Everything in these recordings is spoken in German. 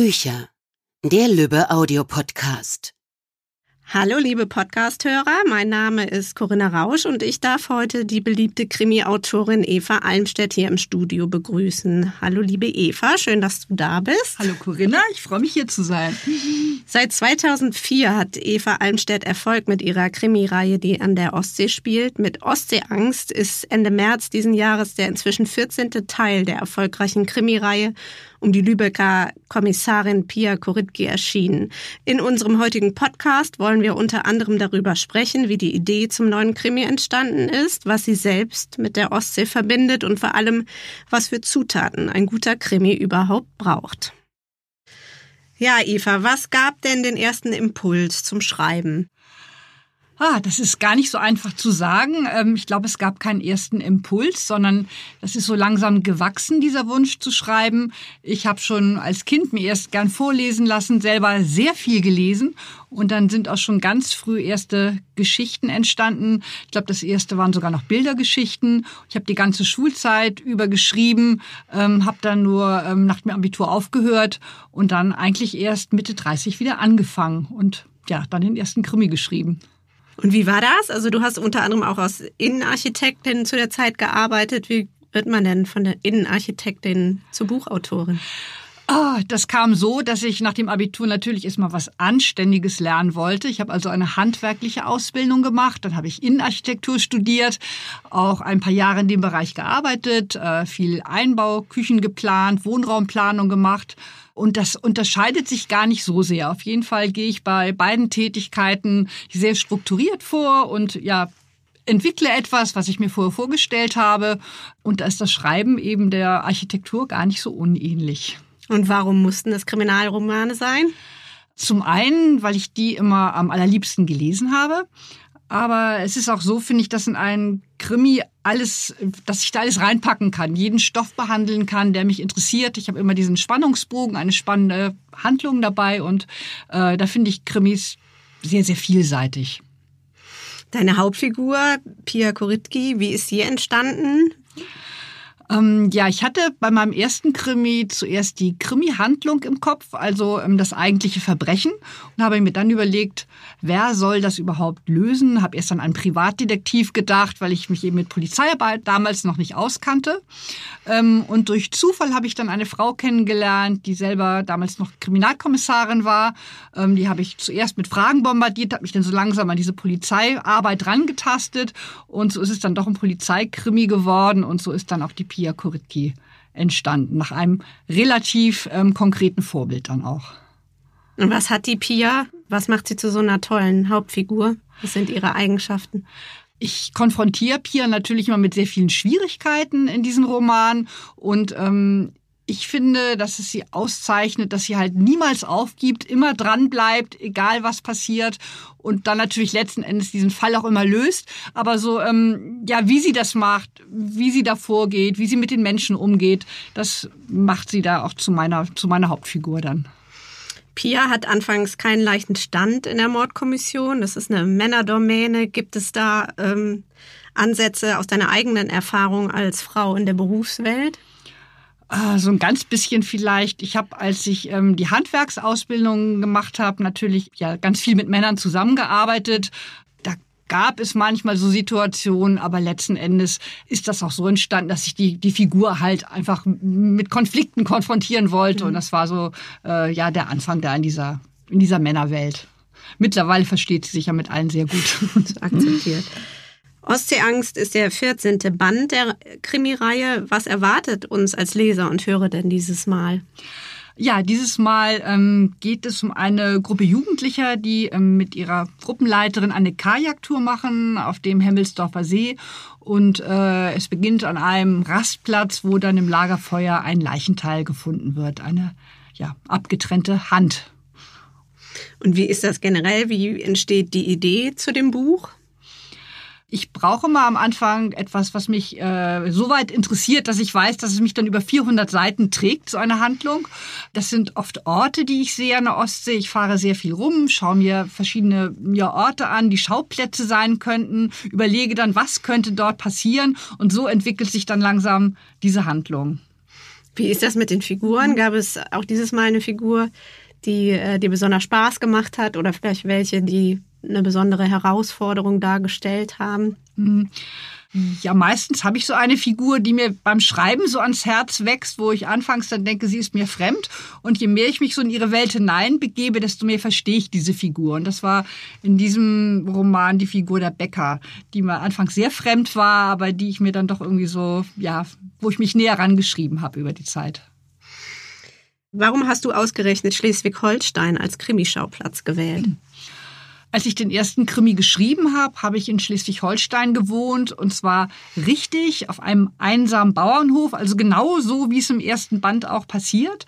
Bücher. Der Lübbe Audiopodcast. Hallo liebe Podcasthörer, mein Name ist Corinna Rausch und ich darf heute die beliebte Krimi-Autorin Eva Almstedt hier im Studio begrüßen. Hallo liebe Eva, schön, dass du da bist. Hallo Corinna, ich freue mich hier zu sein. Seit 2004 hat Eva Almstedt Erfolg mit ihrer Krimireihe, die an der Ostsee spielt. Mit Ostseeangst ist Ende März diesen Jahres der inzwischen 14. Teil der erfolgreichen Krimireihe um die Lübecker Kommissarin Pia Koritki erschienen. In unserem heutigen Podcast wollen wir unter anderem darüber sprechen, wie die Idee zum neuen Krimi entstanden ist, was sie selbst mit der Ostsee verbindet und vor allem, was für Zutaten ein guter Krimi überhaupt braucht. Ja, Eva, was gab denn den ersten Impuls zum Schreiben? Ah, das ist gar nicht so einfach zu sagen. Ähm, ich glaube, es gab keinen ersten Impuls, sondern das ist so langsam gewachsen, dieser Wunsch zu schreiben. Ich habe schon als Kind mir erst gern vorlesen lassen, selber sehr viel gelesen und dann sind auch schon ganz früh erste Geschichten entstanden. Ich glaube, das erste waren sogar noch Bildergeschichten. Ich habe die ganze Schulzeit über geschrieben, ähm, habe dann nur ähm, nach dem Abitur aufgehört und dann eigentlich erst Mitte 30 wieder angefangen und ja, dann den ersten Krimi geschrieben. Und wie war das? Also du hast unter anderem auch als Innenarchitektin zu der Zeit gearbeitet. Wie wird man denn von der Innenarchitektin zur Buchautorin? Oh, das kam so, dass ich nach dem Abitur natürlich erstmal was Anständiges lernen wollte. Ich habe also eine handwerkliche Ausbildung gemacht, dann habe ich Innenarchitektur studiert, auch ein paar Jahre in dem Bereich gearbeitet, äh, viel Einbau, Küchen geplant, Wohnraumplanung gemacht. Und das unterscheidet sich gar nicht so sehr. Auf jeden Fall gehe ich bei beiden Tätigkeiten sehr strukturiert vor und ja, entwickle etwas, was ich mir vorher vorgestellt habe. Und da ist das Schreiben eben der Architektur gar nicht so unähnlich. Und warum mussten das Kriminalromane sein? Zum einen, weil ich die immer am allerliebsten gelesen habe. Aber es ist auch so, finde ich, dass in einen Krimi alles, dass ich da alles reinpacken kann, jeden Stoff behandeln kann, der mich interessiert. Ich habe immer diesen Spannungsbogen, eine spannende Handlung dabei und äh, da finde ich Krimis sehr, sehr vielseitig. Deine Hauptfigur, Pia Koritki, wie ist sie entstanden? Ähm, ja, ich hatte bei meinem ersten Krimi zuerst die Krimi-Handlung im Kopf, also ähm, das eigentliche Verbrechen und habe mir dann überlegt, wer soll das überhaupt lösen? Habe erst an einen Privatdetektiv gedacht, weil ich mich eben mit Polizeiarbeit damals noch nicht auskannte. Ähm, und durch Zufall habe ich dann eine Frau kennengelernt, die selber damals noch Kriminalkommissarin war. Ähm, die habe ich zuerst mit Fragen bombardiert, habe mich dann so langsam an diese Polizeiarbeit rangetastet und so ist es dann doch ein Polizeikrimi geworden und so ist dann auch die Pia Koritki entstanden, nach einem relativ ähm, konkreten Vorbild dann auch. Und was hat die Pia? Was macht sie zu so einer tollen Hauptfigur? Was sind ihre Eigenschaften? Ich konfrontiere Pia natürlich immer mit sehr vielen Schwierigkeiten in diesem Roman und ähm, ich finde, dass es sie auszeichnet, dass sie halt niemals aufgibt, immer dran bleibt, egal was passiert und dann natürlich letzten Endes diesen Fall auch immer löst. Aber so, ähm, ja, wie sie das macht, wie sie da vorgeht, wie sie mit den Menschen umgeht, das macht sie da auch zu meiner, zu meiner Hauptfigur dann. Pia hat anfangs keinen leichten Stand in der Mordkommission. Das ist eine Männerdomäne. Gibt es da ähm, Ansätze aus deiner eigenen Erfahrung als Frau in der Berufswelt? Ah, so ein ganz bisschen vielleicht. Ich habe, als ich ähm, die Handwerksausbildung gemacht habe, natürlich ja ganz viel mit Männern zusammengearbeitet. Da gab es manchmal so Situationen, aber letzten Endes ist das auch so entstanden, dass ich die, die Figur halt einfach mit Konflikten konfrontieren wollte. Mhm. Und das war so äh, ja der Anfang da in dieser, in dieser Männerwelt. Mittlerweile versteht sie sich ja mit allen sehr gut und akzeptiert. Ostseeangst ist der 14. Band der Krimireihe. Was erwartet uns als Leser und Hörer denn dieses Mal? Ja, dieses Mal ähm, geht es um eine Gruppe Jugendlicher, die ähm, mit ihrer Gruppenleiterin eine Kajaktour machen auf dem Hemmelsdorfer See. Und äh, es beginnt an einem Rastplatz, wo dann im Lagerfeuer ein Leichenteil gefunden wird. Eine ja, abgetrennte Hand. Und wie ist das generell? Wie entsteht die Idee zu dem Buch? Ich brauche mal am Anfang etwas, was mich äh, so weit interessiert, dass ich weiß, dass es mich dann über 400 Seiten trägt, so eine Handlung. Das sind oft Orte, die ich sehe an der Ostsee. Ich fahre sehr viel rum, schaue mir verschiedene ja, Orte an, die Schauplätze sein könnten, überlege dann, was könnte dort passieren. Und so entwickelt sich dann langsam diese Handlung. Wie ist das mit den Figuren? Gab es auch dieses Mal eine Figur, die äh, dir besonders Spaß gemacht hat oder vielleicht welche, die eine besondere Herausforderung dargestellt haben? Mhm. Ja, meistens habe ich so eine Figur, die mir beim Schreiben so ans Herz wächst, wo ich anfangs dann denke, sie ist mir fremd. Und je mehr ich mich so in ihre Welt hineinbegebe, desto mehr verstehe ich diese Figur. Und das war in diesem Roman die Figur der Bäcker, die mir anfangs sehr fremd war, aber die ich mir dann doch irgendwie so, ja, wo ich mich näher rangeschrieben habe über die Zeit. Warum hast du ausgerechnet Schleswig-Holstein als Krimischauplatz gewählt? Als ich den ersten Krimi geschrieben habe, habe ich in Schleswig-Holstein gewohnt und zwar richtig auf einem einsamen Bauernhof, also genau so, wie es im ersten Band auch passiert.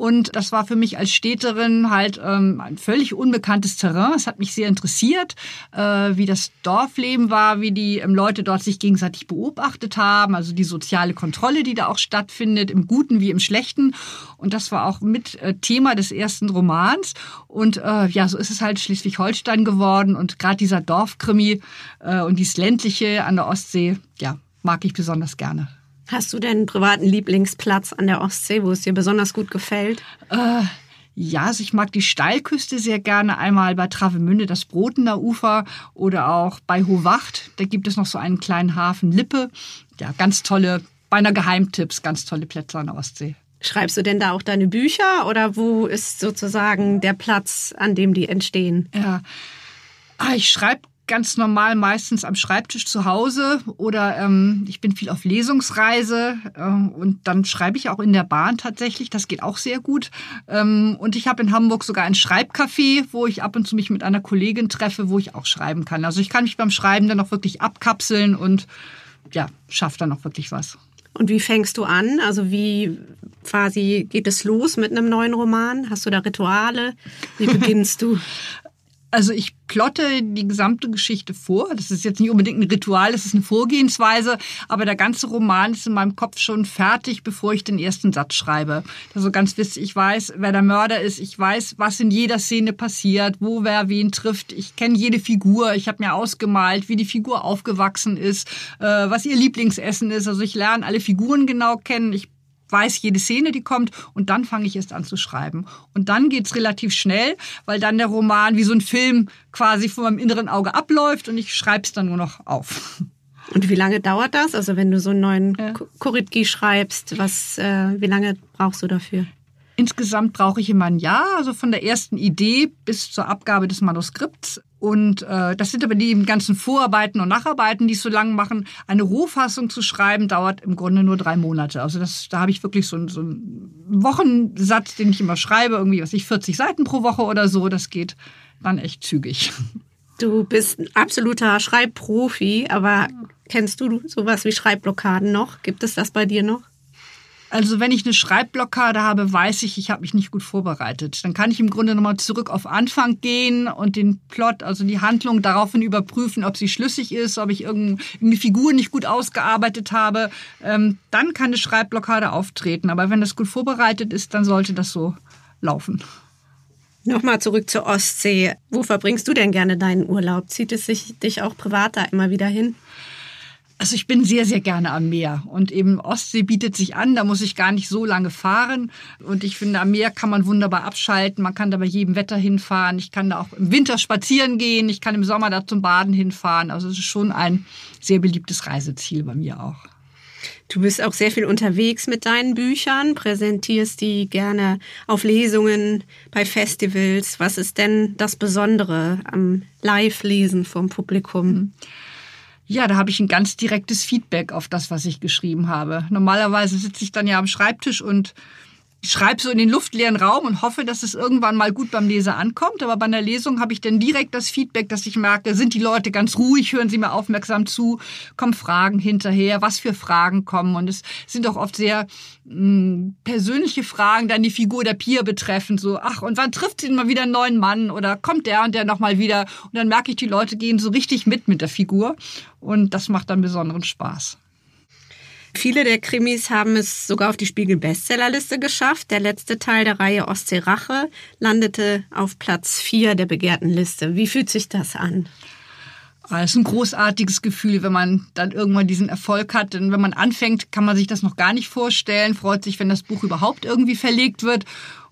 Und das war für mich als Städterin halt ähm, ein völlig unbekanntes Terrain. Es hat mich sehr interessiert, äh, wie das Dorfleben war, wie die ähm, Leute dort sich gegenseitig beobachtet haben, also die soziale Kontrolle, die da auch stattfindet, im Guten wie im Schlechten. Und das war auch mit äh, Thema des ersten Romans. Und äh, ja, so ist es halt Schleswig-Holstein geworden. Und gerade dieser Dorfkrimi äh, und dieses ländliche an der Ostsee, ja, mag ich besonders gerne. Hast du denn einen privaten Lieblingsplatz an der Ostsee, wo es dir besonders gut gefällt? Äh, ja, also ich mag die Steilküste sehr gerne. Einmal bei Travemünde, das Brotener Ufer oder auch bei Hohwacht. Da gibt es noch so einen kleinen Hafen Lippe. Ja, ganz tolle, beinahe Geheimtipps, ganz tolle Plätze an der Ostsee. Schreibst du denn da auch deine Bücher oder wo ist sozusagen der Platz, an dem die entstehen? Ja, ah, ich schreibe ganz normal meistens am Schreibtisch zu Hause oder ähm, ich bin viel auf Lesungsreise äh, und dann schreibe ich auch in der Bahn tatsächlich. Das geht auch sehr gut. Ähm, und ich habe in Hamburg sogar ein Schreibcafé, wo ich ab und zu mich mit einer Kollegin treffe, wo ich auch schreiben kann. Also ich kann mich beim Schreiben dann auch wirklich abkapseln und ja, schaffe dann auch wirklich was. Und wie fängst du an? Also wie quasi geht es los mit einem neuen Roman? Hast du da Rituale? Wie beginnst du? Also ich plotte die gesamte Geschichte vor. Das ist jetzt nicht unbedingt ein Ritual, das ist eine Vorgehensweise, aber der ganze Roman ist in meinem Kopf schon fertig, bevor ich den ersten Satz schreibe. Also ganz wichtig, ich weiß, wer der Mörder ist, ich weiß, was in jeder Szene passiert, wo wer wen trifft. Ich kenne jede Figur, ich habe mir ausgemalt, wie die Figur aufgewachsen ist, äh, was ihr Lieblingsessen ist. Also ich lerne alle Figuren genau kennen. Ich weiß jede Szene, die kommt und dann fange ich erst an zu schreiben. Und dann geht's relativ schnell, weil dann der Roman wie so ein Film quasi vor meinem inneren Auge abläuft und ich schreibe es dann nur noch auf. Und wie lange dauert das? Also wenn du so einen neuen ja. Koritki schreibst, was, äh, wie lange brauchst du dafür? Insgesamt brauche ich immer ein Jahr, also von der ersten Idee bis zur Abgabe des Manuskripts. Und äh, das sind aber die ganzen Vorarbeiten und Nacharbeiten, die es so lange machen. Eine Rohfassung zu schreiben dauert im Grunde nur drei Monate. Also das, da habe ich wirklich so, so einen Wochensatz, den ich immer schreibe, irgendwie, was ich 40 Seiten pro Woche oder so. Das geht dann echt zügig. Du bist ein absoluter Schreibprofi, aber kennst du sowas wie Schreibblockaden noch? Gibt es das bei dir noch? Also wenn ich eine Schreibblockade habe, weiß ich, ich habe mich nicht gut vorbereitet. Dann kann ich im Grunde nochmal zurück auf Anfang gehen und den Plot, also die Handlung daraufhin überprüfen, ob sie schlüssig ist, ob ich irgendeine Figur nicht gut ausgearbeitet habe. Ähm, dann kann eine Schreibblockade auftreten. Aber wenn das gut vorbereitet ist, dann sollte das so laufen. Nochmal zurück zur Ostsee. Wo verbringst du denn gerne deinen Urlaub? Zieht es sich dich auch privat da immer wieder hin? Also ich bin sehr, sehr gerne am Meer und eben Ostsee bietet sich an, da muss ich gar nicht so lange fahren und ich finde, am Meer kann man wunderbar abschalten, man kann da bei jedem Wetter hinfahren, ich kann da auch im Winter spazieren gehen, ich kann im Sommer da zum Baden hinfahren, also es ist schon ein sehr beliebtes Reiseziel bei mir auch. Du bist auch sehr viel unterwegs mit deinen Büchern, präsentierst die gerne auf Lesungen, bei Festivals. Was ist denn das Besondere am Live-Lesen vom Publikum? Mhm. Ja, da habe ich ein ganz direktes Feedback auf das, was ich geschrieben habe. Normalerweise sitze ich dann ja am Schreibtisch und schreibe so in den luftleeren Raum und hoffe, dass es irgendwann mal gut beim Leser ankommt. Aber bei einer Lesung habe ich dann direkt das Feedback, dass ich merke, sind die Leute ganz ruhig, hören sie mir aufmerksam zu, kommen Fragen hinterher, was für Fragen kommen. Und es sind auch oft sehr mh, hm, persönliche Fragen, dann die Figur der Pia betreffend. So, ach, und wann trifft sie mal wieder einen neuen Mann? Oder kommt der und der nochmal wieder? Und dann merke ich, die Leute gehen so richtig mit mit der Figur. Und das macht dann besonderen Spaß. Viele der Krimis haben es sogar auf die Spiegel-Bestsellerliste geschafft. Der letzte Teil der Reihe Ostsee-Rache landete auf Platz 4 der begehrten Liste. Wie fühlt sich das an? Ah, es ist ein großartiges Gefühl, wenn man dann irgendwann diesen Erfolg hat. Denn wenn man anfängt, kann man sich das noch gar nicht vorstellen, freut sich, wenn das Buch überhaupt irgendwie verlegt wird.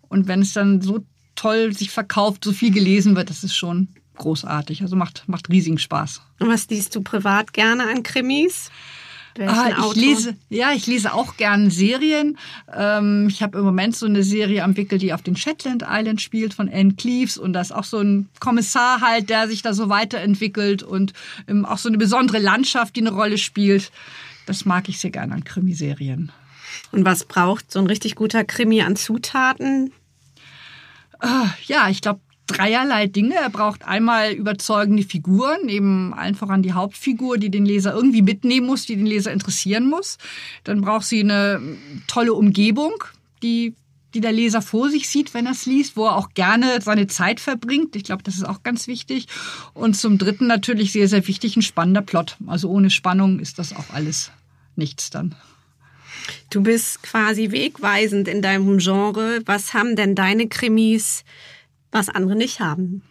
Und wenn es dann so toll sich verkauft, so viel gelesen wird, das ist schon großartig. Also macht, macht riesigen Spaß. Und was liest du privat gerne an Krimis? Ah, ich lese, ja, ich lese auch gern Serien. Ähm, ich habe im Moment so eine Serie am Wickel, die auf den Shetland Island spielt von Anne Cleves und da ist auch so ein Kommissar halt, der sich da so weiterentwickelt und ähm, auch so eine besondere Landschaft, die eine Rolle spielt. Das mag ich sehr gern an Krimiserien. Und was braucht so ein richtig guter Krimi an Zutaten? Ah, ja, ich glaube, dreierlei Dinge. Er braucht einmal überzeugende Figuren, eben einfach an die Hauptfigur, die den Leser irgendwie mitnehmen muss, die den Leser interessieren muss. Dann braucht sie eine tolle Umgebung, die die der Leser vor sich sieht, wenn er es liest, wo er auch gerne seine Zeit verbringt. Ich glaube, das ist auch ganz wichtig. Und zum Dritten natürlich sehr, sehr wichtig, ein spannender Plot. Also ohne Spannung ist das auch alles nichts dann. Du bist quasi wegweisend in deinem Genre. Was haben denn deine Krimis was andere nicht haben?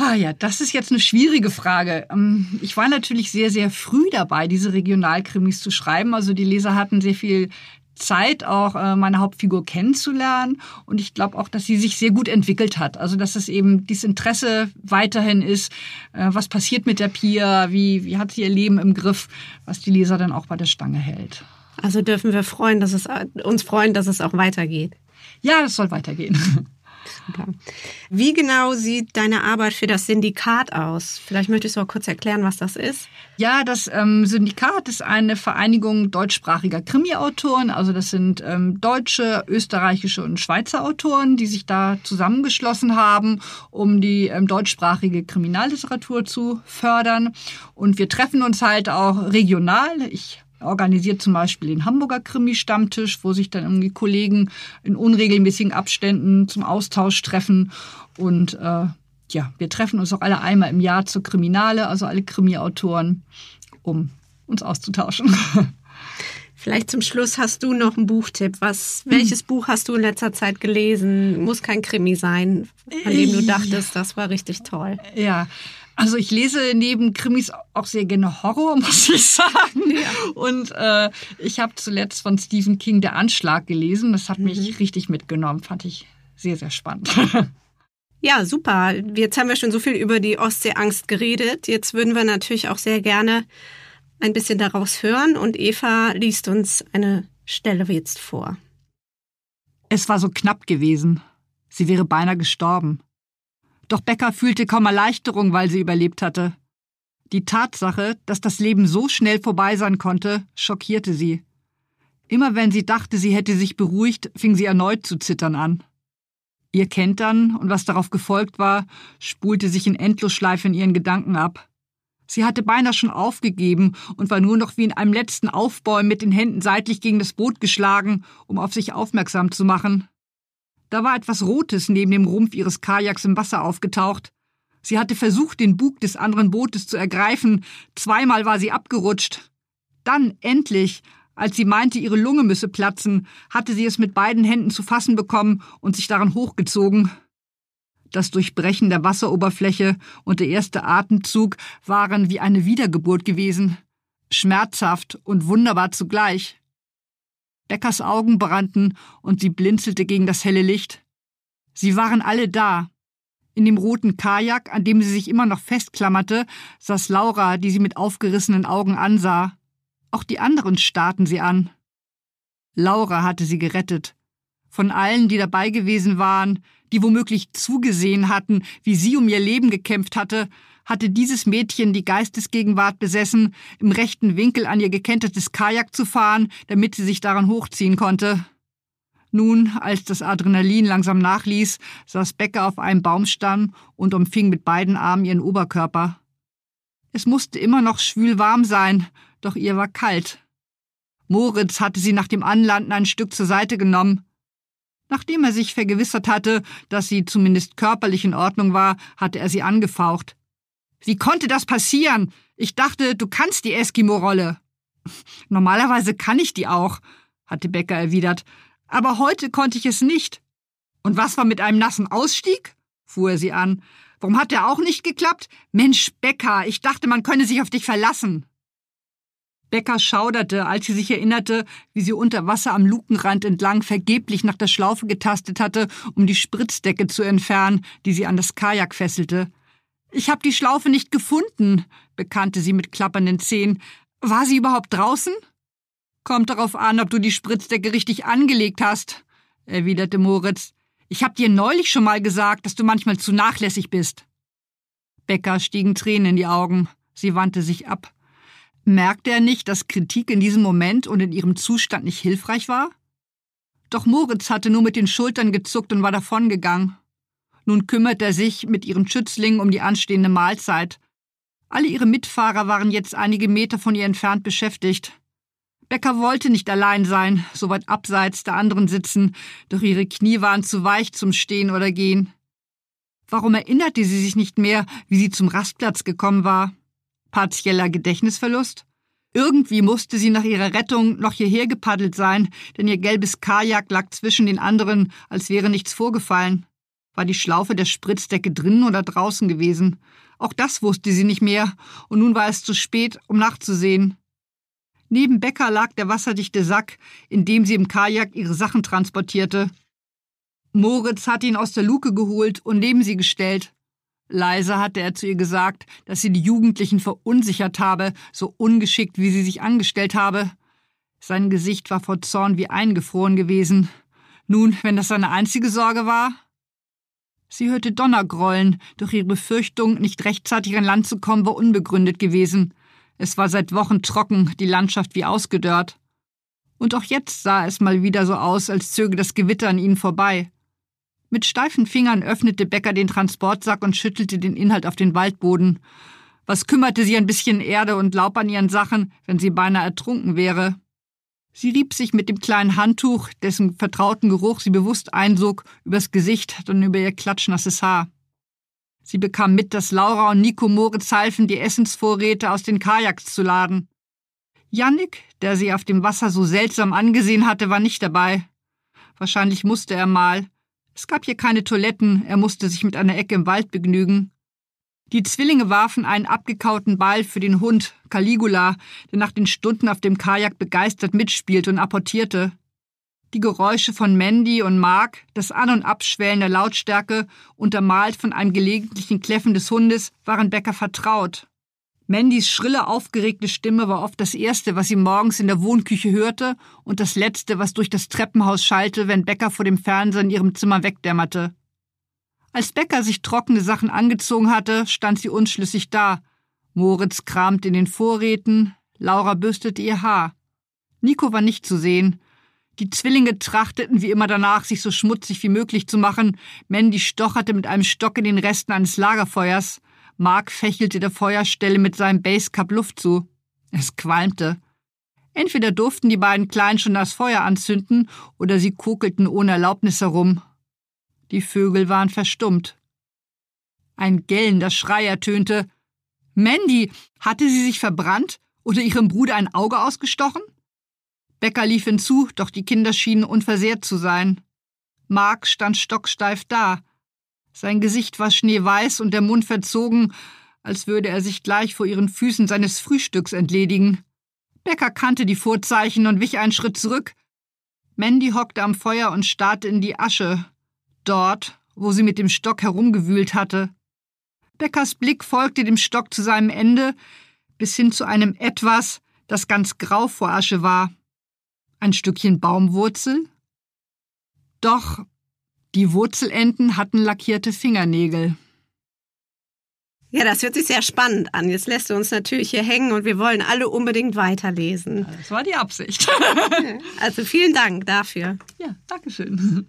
Ah ja, das ist jetzt eine schwierige Frage. Ähm, ich war natürlich sehr, sehr früh dabei, diese Regionalkrimis zu schreiben. Also die Leser hatten sehr viel Zeit, auch äh, meine Hauptfigur kennenzulernen. Und ich glaube auch, dass sie sich sehr gut entwickelt hat. Also dass es eben dieses Interesse weiterhin ist, äh, was passiert mit der Pia, wie, wie hat sie ihr Leben im Griff, was die Leser dann auch bei der Stange hält. Also dürfen wir freuen, dass es, uns freuen, dass es auch weitergeht. Ja, es soll weitergehen. Super. Wie genau sieht deine Arbeit für das Syndikat aus? Vielleicht möchtest du auch kurz erklären, was das ist. Ja, das ähm, Syndikat ist eine Vereinigung deutschsprachiger Krimi-Autoren. Also das sind ähm, deutsche, österreichische und Schweizer Autoren, die sich da zusammengeschlossen haben, um die ähm, deutschsprachige Kriminalliteratur zu fördern. Und wir treffen uns halt auch regional. Ich organisiert zum Beispiel den Hamburger Krimi-Stammtisch, wo sich dann irgendwie Kollegen in unregelmäßigen Abständen zum Austausch treffen. Und äh, ja, wir treffen uns auch alle einmal im Jahr zur Kriminale, also alle Krimi-Autoren, um uns auszutauschen. Vielleicht zum Schluss hast du noch einen Buchtipp. Was, welches Buch hast du in letzter Zeit gelesen? Muss kein Krimi sein, an dem du dachtest, das war richtig toll. Ja, also ich lese neben Krimis auch sehr gerne Horror, muss ich sagen. Ja. Und äh, ich habe zuletzt von Stephen King Der Anschlag gelesen. Das hat mhm. mich richtig mitgenommen. Fand ich sehr, sehr spannend. Ja, super. Jetzt haben wir schon so viel über die Ostseeangst geredet. Jetzt würden wir natürlich auch sehr gerne ein bisschen daraus hören. Und Eva liest uns eine Stelle jetzt vor. Es war so knapp gewesen. Sie wäre beinahe gestorben. Doch Becker fühlte kaum Erleichterung, weil sie überlebt hatte. Die Tatsache, dass das Leben so schnell vorbei sein konnte, schockierte sie. Immer wenn sie dachte, sie hätte sich beruhigt, fing sie erneut zu zittern an. Ihr Kentern und was darauf gefolgt war, spulte sich in Endlosschleife in ihren Gedanken ab. Sie hatte beinahe schon aufgegeben und war nur noch wie in einem letzten Aufbäumen mit den Händen seitlich gegen das Boot geschlagen, um auf sich aufmerksam zu machen. Da war etwas Rotes neben dem Rumpf ihres Kajaks im Wasser aufgetaucht. Sie hatte versucht, den Bug des anderen Bootes zu ergreifen. Zweimal war sie abgerutscht. Dann, endlich, als sie meinte, ihre Lunge müsse platzen, hatte sie es mit beiden Händen zu fassen bekommen und sich daran hochgezogen. Das Durchbrechen der Wasseroberfläche und der erste Atemzug waren wie eine Wiedergeburt gewesen. Schmerzhaft und wunderbar zugleich. Beckers Augen brannten und sie blinzelte gegen das helle Licht. Sie waren alle da. In dem roten Kajak, an dem sie sich immer noch festklammerte, saß Laura, die sie mit aufgerissenen Augen ansah. Auch die anderen starrten sie an. Laura hatte sie gerettet. Von allen, die dabei gewesen waren, die womöglich zugesehen hatten, wie sie um ihr Leben gekämpft hatte, hatte dieses Mädchen die Geistesgegenwart besessen, im rechten Winkel an ihr gekentertes Kajak zu fahren, damit sie sich daran hochziehen konnte. Nun, als das Adrenalin langsam nachließ, saß Becker auf einem Baumstamm und umfing mit beiden Armen ihren Oberkörper. Es musste immer noch schwül warm sein, doch ihr war kalt. Moritz hatte sie nach dem Anlanden ein Stück zur Seite genommen. Nachdem er sich vergewissert hatte, dass sie zumindest körperlich in Ordnung war, hatte er sie angefaucht. Wie konnte das passieren? Ich dachte, du kannst die Eskimo-Rolle. Normalerweise kann ich die auch, hatte Becker erwidert, aber heute konnte ich es nicht. Und was war mit einem nassen Ausstieg? fuhr er sie an. Warum hat der auch nicht geklappt? Mensch, Becker, ich dachte, man könne sich auf dich verlassen. Becker schauderte, als sie sich erinnerte, wie sie unter Wasser am Lukenrand entlang vergeblich nach der Schlaufe getastet hatte, um die Spritzdecke zu entfernen, die sie an das Kajak fesselte. Ich habe die Schlaufe nicht gefunden, bekannte sie mit klappernden Zähnen. War sie überhaupt draußen? Kommt darauf an, ob du die Spritzdecke richtig angelegt hast, erwiderte Moritz. Ich hab dir neulich schon mal gesagt, dass du manchmal zu nachlässig bist. Becker stiegen Tränen in die Augen. Sie wandte sich ab. Merkte er nicht, dass Kritik in diesem Moment und in ihrem Zustand nicht hilfreich war? Doch Moritz hatte nur mit den Schultern gezuckt und war davongegangen. Nun kümmert er sich mit ihren Schützlingen um die anstehende Mahlzeit. Alle ihre Mitfahrer waren jetzt einige Meter von ihr entfernt beschäftigt. Becker wollte nicht allein sein, so weit abseits der anderen sitzen, doch ihre Knie waren zu weich zum Stehen oder Gehen. Warum erinnerte sie sich nicht mehr, wie sie zum Rastplatz gekommen war? Partieller Gedächtnisverlust? Irgendwie musste sie nach ihrer Rettung noch hierher gepaddelt sein, denn ihr gelbes Kajak lag zwischen den anderen, als wäre nichts vorgefallen. War die Schlaufe der Spritzdecke drinnen oder draußen gewesen? Auch das wusste sie nicht mehr, und nun war es zu spät, um nachzusehen. Neben Becker lag der wasserdichte Sack, in dem sie im Kajak ihre Sachen transportierte. Moritz hatte ihn aus der Luke geholt und neben sie gestellt. Leise hatte er zu ihr gesagt, dass sie die Jugendlichen verunsichert habe, so ungeschickt, wie sie sich angestellt habe. Sein Gesicht war vor Zorn wie eingefroren gewesen. Nun, wenn das seine einzige Sorge war? Sie hörte Donner grollen, doch ihre Befürchtung, nicht rechtzeitig an Land zu kommen, war unbegründet gewesen. Es war seit Wochen trocken, die Landschaft wie ausgedörrt. Und auch jetzt sah es mal wieder so aus, als zöge das Gewitter an ihnen vorbei. Mit steifen Fingern öffnete Becker den Transportsack und schüttelte den Inhalt auf den Waldboden. Was kümmerte sie ein bisschen Erde und Laub an ihren Sachen, wenn sie beinahe ertrunken wäre? Sie rieb sich mit dem kleinen Handtuch, dessen vertrauten Geruch sie bewusst einsog, übers Gesicht, dann über ihr klatschnasses Haar. Sie bekam mit, dass Laura und Nico Moritz halfen, die Essensvorräte aus den Kajaks zu laden. Jannik, der sie auf dem Wasser so seltsam angesehen hatte, war nicht dabei. Wahrscheinlich musste er mal, es gab hier keine Toiletten, er musste sich mit einer Ecke im Wald begnügen. Die Zwillinge warfen einen abgekauten Ball für den Hund, Caligula, der nach den Stunden auf dem Kajak begeistert mitspielte und apportierte. Die Geräusche von Mandy und Mark, das An- und Abschwellen der Lautstärke, untermalt von einem gelegentlichen Kläffen des Hundes, waren Becker vertraut. Mandys schrille, aufgeregte Stimme war oft das Erste, was sie morgens in der Wohnküche hörte und das Letzte, was durch das Treppenhaus schallte, wenn Becker vor dem Fernseher in ihrem Zimmer wegdämmerte. Als Becker sich trockene Sachen angezogen hatte, stand sie unschlüssig da. Moritz kramte in den Vorräten, Laura bürstete ihr Haar. Nico war nicht zu sehen. Die Zwillinge trachteten wie immer danach, sich so schmutzig wie möglich zu machen. Mandy stocherte mit einem Stock in den Resten eines Lagerfeuers. Mark fächelte der Feuerstelle mit seinem Basecup Luft zu. Es qualmte. Entweder durften die beiden Kleinen schon das Feuer anzünden, oder sie kokelten ohne Erlaubnis herum. Die Vögel waren verstummt. Ein gellender Schrei ertönte. Mandy, hatte sie sich verbrannt oder ihrem Bruder ein Auge ausgestochen? Becker lief hinzu, doch die Kinder schienen unversehrt zu sein. Mark stand stocksteif da. Sein Gesicht war schneeweiß und der Mund verzogen, als würde er sich gleich vor ihren Füßen seines Frühstücks entledigen. Becker kannte die Vorzeichen und wich einen Schritt zurück. Mandy hockte am Feuer und starrte in die Asche, dort, wo sie mit dem Stock herumgewühlt hatte. Beckers Blick folgte dem Stock zu seinem Ende, bis hin zu einem Etwas, das ganz grau vor Asche war. Ein Stückchen Baumwurzel? Doch die Wurzelenden hatten lackierte Fingernägel. Ja, das hört sich sehr spannend an. Jetzt lässt du uns natürlich hier hängen und wir wollen alle unbedingt weiterlesen. Das war die Absicht. also vielen Dank dafür. Ja, Dankeschön.